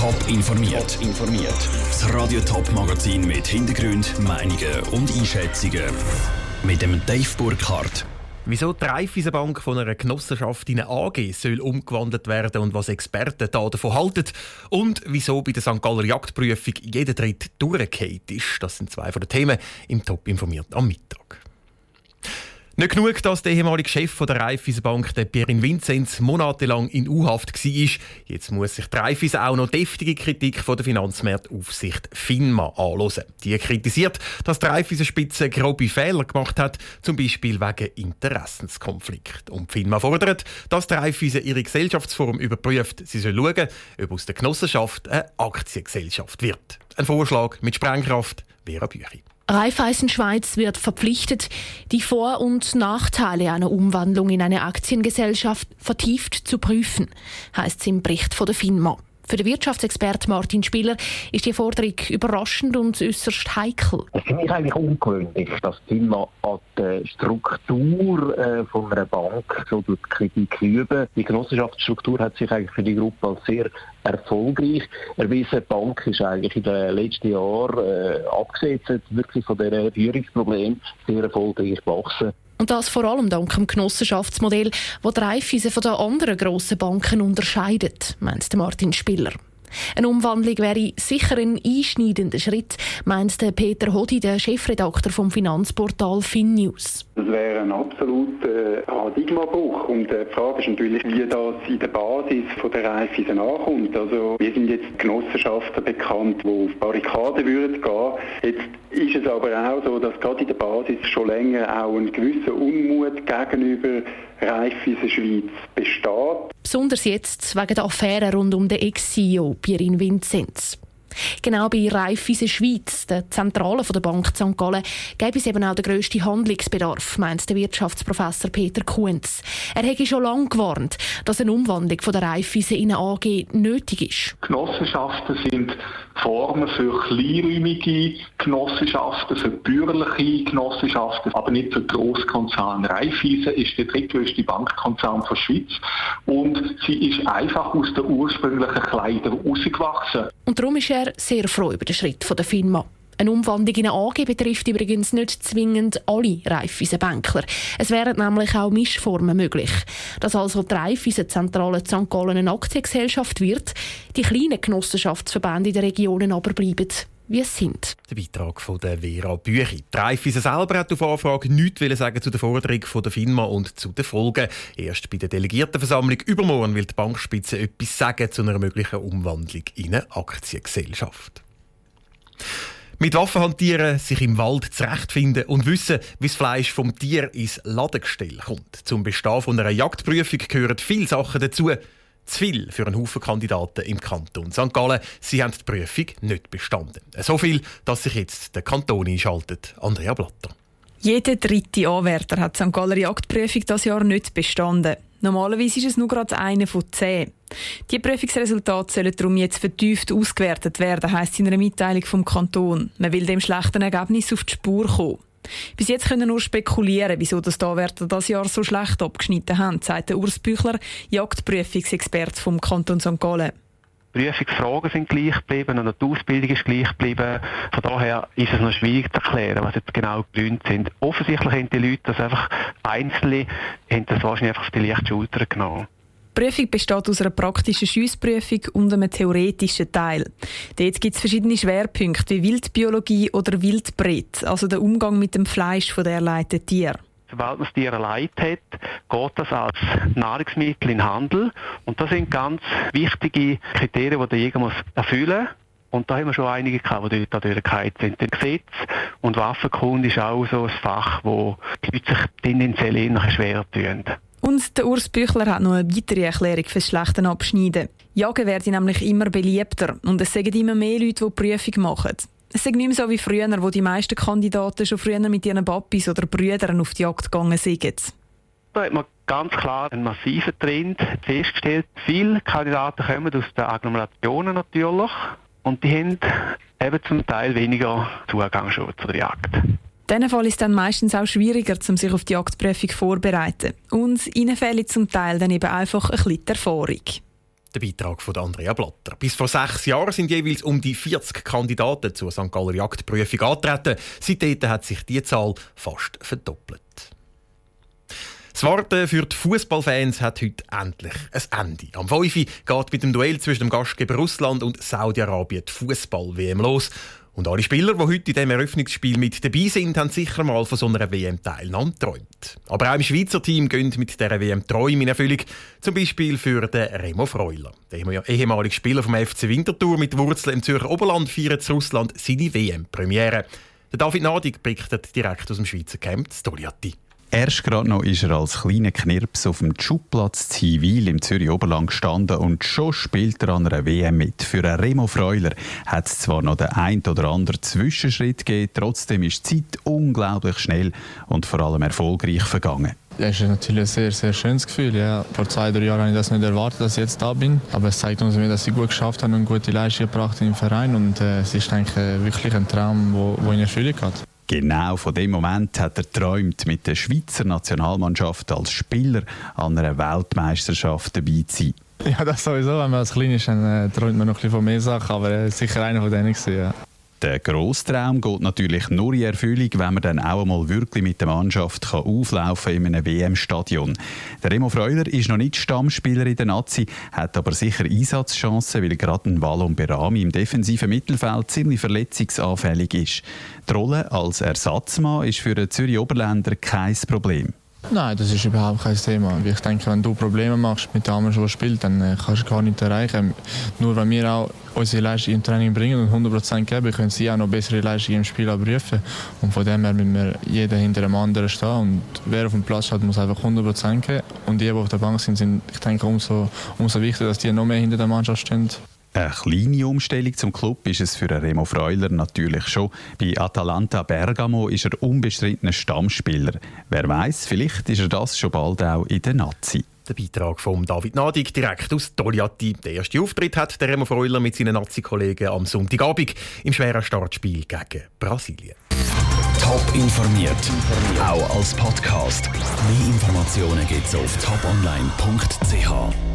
Top informiert. informiert. Das Radio Top Magazin mit Hintergrund, Meinungen und Einschätzungen mit dem Dave Burkhardt. Wieso die Raiffeisenbank von einer Genossenschaft in eine AG soll umgewandelt werden und was Experten da davon halten und wieso bei der St. Galler Jagdprüfung jeder Tritt durchgehend ist, das sind zwei von den Themen im Top informiert am Mittag. Nicht genug, dass der ehemalige Chef der Raiffeisenbank, der Pierin Vinzenz, monatelang in U-Haft war. Jetzt muss sich die Raiffeisen auch noch deftige Kritik von der Finanzmarktaufsicht FINMA anhören. Die kritisiert, dass die Raiffeisenspitze grobe Fehler gemacht hat, zum Beispiel wegen Interessenskonflikt. Und FINMA fordert, dass die Raiffeisen ihre Gesellschaftsform überprüft. Sie soll schauen, ob aus der Genossenschaft eine Aktiengesellschaft wird. Ein Vorschlag mit Sprengkraft, Vera Büchi. Raiffeisen Schweiz wird verpflichtet, die Vor- und Nachteile einer Umwandlung in eine Aktiengesellschaft vertieft zu prüfen, heißt es im Bericht von der FINMA. Für den Wirtschaftsexpert Martin Spieler ist die Forderung überraschend und äußerst heikel. Es ist mich eigentlich ungewöhnlich, dass die FINMA an der Struktur äh, von einer Bank so die Kritik üben. Die Genossenschaftsstruktur hat sich eigentlich für die Gruppe als sehr erfolgreich erwiesen. Die Bank ist eigentlich in den letzten Jahren, äh, abgesetzt wirklich von diesen Führungsproblemen, sehr erfolgreich gewachsen. Und das vor allem dank dem Genossenschaftsmodell, das die Raiffeisen von den anderen grossen Banken unterscheidet, meint Martin Spiller. Eine Umwandlung wäre sicher ein einschneidender Schritt, meint Peter Hodi, der Chefredakteur vom Finanzportal FinNews. Das wäre ein absoluter Paradigmabruch. Und die Frage ist natürlich, wie das in der Basis von der Raiffeisen ankommt. Also, wir sind jetzt Genossenschaften bekannt, die auf Barrikaden würden gehen. Jetzt ist es aber auch so, dass gerade in der Basis schon länger auch ein gewisser Unmut gegenüber Raiffeisen Schweiz besteht. Besonders jetzt wegen der Affäre rund um den Ex-CEO Pierin Vinzenz. Genau bei Raiffeisen Schweiz, der Zentrale der Bank St. Gallen, gäbe es eben auch den grössten Handlungsbedarf, meint der Wirtschaftsprofessor Peter Kuhns. Er hätte schon lange gewarnt, dass eine Umwandlung von der Raiffeisen in eine AG nötig ist. Genossenschaften sind Formen für kleinräumige Genossenschaften, für bürgerliche Genossenschaften, aber nicht für Grosskonzerne. Raiffeisen ist der drittgrößte Bankkonzern der Schweiz und sie ist einfach aus den ursprünglichen Kleidern rausgewachsen. Und darum ist er sehr froh über den Schritt der Firma. Eine Umwandlung in eine AG betrifft übrigens nicht zwingend alle Raiffeisen-Bänkler. Es wären nämlich auch Mischformen möglich. Dass also die Raiffeisen-Zentrale St. Gallen eine Aktiengesellschaft wird, die kleinen Genossenschaftsverbände in den Regionen aber bleiben wie es sind. Der Beitrag von der Vera Büchi. Raiffeisen selber hat auf Anfrage nichts sagen zu der Forderung von der FINMA und zu den Folgen. Erst bei der Delegiertenversammlung übermorgen will die Bankspitze etwas sagen zu einer möglichen Umwandlung in eine Aktiengesellschaft. Mit Waffen hantieren, sich im Wald zurechtfinden und wissen, wie das Fleisch vom Tier ins Ladegestell kommt. Zum Bestehen von einer Jagdprüfung gehören viele Sachen dazu. Zu viel für einen Haufen Kandidaten im Kanton St. Gallen. Sie haben die Prüfung nicht bestanden. So viel, dass sich jetzt der Kanton einschaltet. Andrea Blatter. Jeder dritte Anwärter hat die St. Galler Jagdprüfung das Jahr nicht bestanden. Normalerweise ist es nur gerade einer von zehn. Die Prüfungsresultate sollen darum jetzt vertieft ausgewertet werden, heisst in einer Mitteilung vom Kanton. Man will dem schlechten Ergebnis auf die Spur kommen. Bis jetzt können nur spekulieren, wieso das Anwärter das Jahr so schlecht abgeschnitten haben, sagt der Urs Büchler, Jagdprüfungsexperte vom Kanton St. Gallen. Prüfungsfragen sind gleich geblieben und die Ausbildung ist gleich geblieben. Von daher ist es noch schwierig zu erklären, was jetzt genau die Gründe sind. Offensichtlich haben die Leute das einfach einzelne, haben das wahrscheinlich einfach auf die leichte Schulter genommen. Die Prüfung besteht aus einer praktischen Schiessprüfung und einem theoretischen Teil. Dort gibt es verschiedene Schwerpunkte wie Wildbiologie oder Wildbret, also der Umgang mit dem Fleisch der erleiteten Tier. Sobald man das Tier erleidet hat, geht das als Nahrungsmittel in den Handel. Und das sind ganz wichtige Kriterien, die der Jäger muss erfüllen muss. Und da haben wir schon einige gehabt, die dort durchgefallen sind. Das Gesetz und Waffenkunde ist auch so ein Fach, wo die Leute sich tendenziell nachher schwer tun. Und der Urs Büchler hat noch eine weitere Erklärung fürs schlechte Abschneiden. Jagen werden nämlich immer beliebter und es sagen immer mehr Leute, die, die Prüfung machen. Es ist nicht mehr so wie früher, wo die meisten Kandidaten schon früher mit ihren Papis oder Brüdern auf die Jagd gegangen sind. Da hat man ganz klar einen massiven Trend festgestellt. Viele Kandidaten kommen aus den Agglomerationen natürlich und die haben eben zum Teil weniger Zugang schon zur Jagd. In diesem Fall ist dann meistens auch schwieriger, um sich auf die Jagdprüfung vorzubereiten. Und ihnen fehlt zum Teil dann eben einfach ein bisschen Erfahrung. Der Beitrag von Andrea Blatter. Bis vor sechs Jahren sind jeweils um die 40 Kandidaten zur St. Galler Jagdprüfung angetreten. Seitdem hat sich die Zahl fast verdoppelt. Das Warten für die Fußballfans hat heute endlich ein Ende. Am 5. geht mit dem Duell zwischen dem Gastgeber Russland und Saudi-Arabien die Fußball-WM los. Und alle Spieler, die heute in diesem Eröffnungsspiel mit dabei sind, haben sicher mal von so einer WM-Teilnahme geträumt. Aber auch im Schweizer Team gehen mit dieser WM Träume in Erfüllung. Zum Beispiel für den Remo Freuler. Der ehemalige Spieler vom FC Winterthur mit Wurzeln im Zürcher Oberland feiert in Russland seine WM-Premiere. David Nadig berichtet direkt aus dem Schweizer Camp Stoliati. Erst gerade noch ist er als kleiner Knirps auf dem Schubplatz Zivilil im Zürich Oberland gestanden und schon spielt er an einer WM mit. Für einen Remo Freuler hat es zwar noch den ein oder anderen Zwischenschritt gegeben, trotzdem ist die Zeit unglaublich schnell und vor allem erfolgreich vergangen. Es ist natürlich ein sehr, sehr schönes Gefühl. Ja. Vor zwei, drei Jahren habe ich das nicht erwartet, dass ich jetzt da bin. Aber es zeigt uns, dass ich gut geschafft habe und gute Leistung gebracht im Verein. Und äh, es ist denke ich, wirklich ein Traum, der in Erfüllung geht. Genau von dem Moment hat er träumt, mit der Schweizer Nationalmannschaft als Spieler an einer Weltmeisterschaft dabei zu sein. Ja, das sowieso. Wenn man als Klein ist, dann äh, träumt man noch ein bisschen von mehr Sachen, aber er äh, sicher einer von denen. Gewesen, ja. Der Grosstraum geht natürlich nur in Erfüllung, wenn man dann auch einmal wirklich mit der Mannschaft kann auflaufen in einem WM-Stadion. Der Remo Freuler ist noch nicht Stammspieler in der Nazi, hat aber sicher Einsatzchancen, weil gerade ein Wallon Berami im defensiven Mittelfeld ziemlich verletzungsanfällig ist. Die Rolle als Ersatzmann ist für den Zürich Oberländer kein Problem. Nein, das ist überhaupt kein Thema. Ich denke, wenn du Probleme machst mit dem, der spielt, dann äh, kannst du gar nicht erreichen. Nur wenn wir auch unsere Leistung im Training bringen und 100% geben, können sie auch noch bessere Leistungen im Spiel abrufen. Und von dem her müssen wir jeder hinter dem anderen stehen. Und wer auf dem Platz steht, muss einfach 100% geben. Und die, die auf der Bank sind, sind ich denke, umso, umso wichtiger, dass die noch mehr hinter der Mannschaft stehen. Eine kleine Umstellung zum Club ist es für Remo Freuler natürlich schon. Bei Atalanta Bergamo ist er unbestrittener Stammspieler. Wer weiß, vielleicht ist er das schon bald auch in der Nazi. Der Beitrag von David Nadig direkt aus Togliatti. Der erste Auftritt hat der Remo Freuler mit seinen Nazi-Kollegen am Sonntagabend im schweren Startspiel gegen Brasilien. Top informiert, auch als Podcast. Mehr Informationen gibt es auf toponline.ch.